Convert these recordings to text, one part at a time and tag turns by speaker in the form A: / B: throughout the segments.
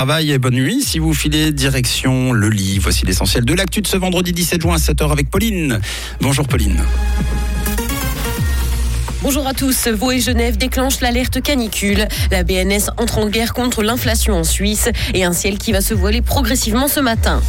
A: travail et bonne nuit. Si vous filez direction le lit, voici l'essentiel de l'actu de ce vendredi 17 juin à 7h avec Pauline. Bonjour Pauline.
B: Bonjour à tous. Vaud et Genève déclenchent l'alerte canicule. La BNS entre en guerre contre l'inflation en Suisse et un ciel qui va se voiler progressivement ce matin.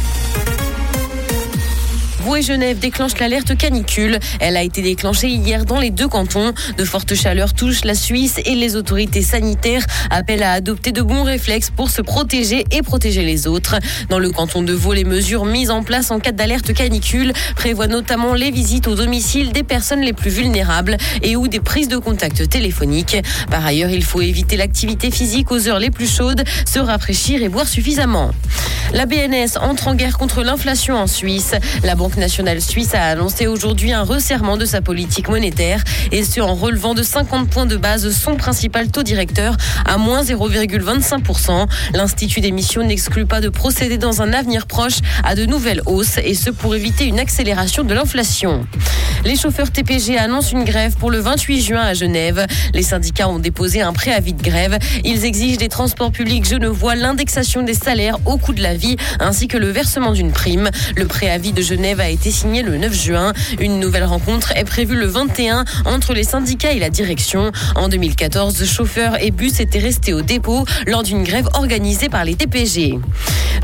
B: Vaud et Genève déclenchent l'alerte canicule. Elle a été déclenchée hier dans les deux cantons. De fortes chaleurs touchent la Suisse et les autorités sanitaires appellent à adopter de bons réflexes pour se protéger et protéger les autres. Dans le canton de Vaud, les mesures mises en place en cas d'alerte canicule prévoient notamment les visites au domicile des personnes les plus vulnérables et ou des prises de contact téléphoniques. Par ailleurs, il faut éviter l'activité physique aux heures les plus chaudes, se rafraîchir et boire suffisamment. La BNS entre en guerre contre l'inflation en Suisse. La Banque nationale suisse a annoncé aujourd'hui un resserrement de sa politique monétaire et ce en relevant de 50 points de base son principal taux directeur à moins 0,25%. L'Institut d'émission n'exclut pas de procéder dans un avenir proche à de nouvelles hausses et ce pour éviter une accélération de l'inflation. Les chauffeurs TPG annoncent une grève pour le 28 juin à Genève. Les syndicats ont déposé un préavis de grève. Ils exigent des transports publics genevois l'indexation des salaires au coût de la vie ainsi que le versement d'une prime. Le préavis de Genève a été signé le 9 juin. Une nouvelle rencontre est prévue le 21 entre les syndicats et la direction. En 2014, chauffeurs et bus étaient restés au dépôt lors d'une grève organisée par les TPG.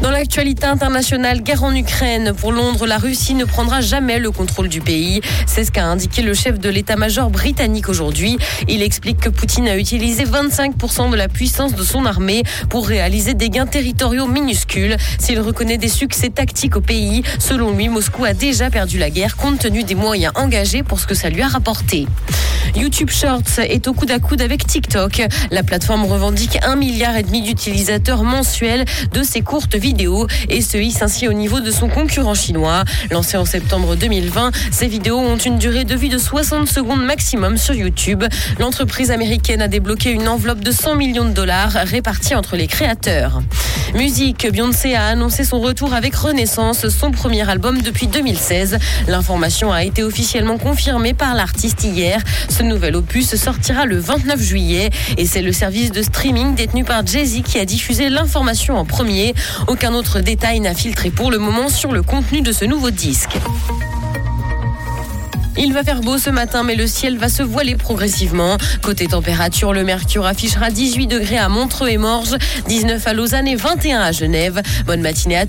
B: Dans l'actualité internationale, guerre en Ukraine. Pour Londres, la Russie ne prendra jamais le contrôle du pays. C'est ce qu'a indiqué le chef de l'état-major britannique aujourd'hui. Il explique que Poutine a utilisé 25% de la puissance de son armée pour réaliser des gains territoriaux minuscules. S'il reconnaît des succès tactiques au pays, selon lui, Moscou a déjà perdu la guerre compte tenu des moyens engagés pour ce que ça lui a rapporté. YouTube Shorts est au coude à coude avec TikTok. La plateforme revendique un milliard et demi d'utilisateurs mensuels de ses courtes vidéos et se hisse ainsi au niveau de son concurrent chinois. Lancé en septembre 2020, ces vidéos ont une durée de vie de 60 secondes maximum sur YouTube. L'entreprise américaine a débloqué une enveloppe de 100 millions de dollars répartie entre les créateurs. Musique, Beyoncé a annoncé son retour avec Renaissance, son premier album depuis 2016. L'information a été officiellement confirmée par l'artiste hier. Ce nouvel opus sortira le 29 juillet et c'est le service de streaming détenu par Jay-Z qui a diffusé l'information en premier. Aucun autre détail n'a filtré pour le moment sur le contenu de ce nouveau disque. Il va faire beau ce matin, mais le ciel va se voiler progressivement. Côté température, le mercure affichera 18 degrés à Montreux et Morges, 19 à Lausanne et 21 à Genève. Bonne matinée à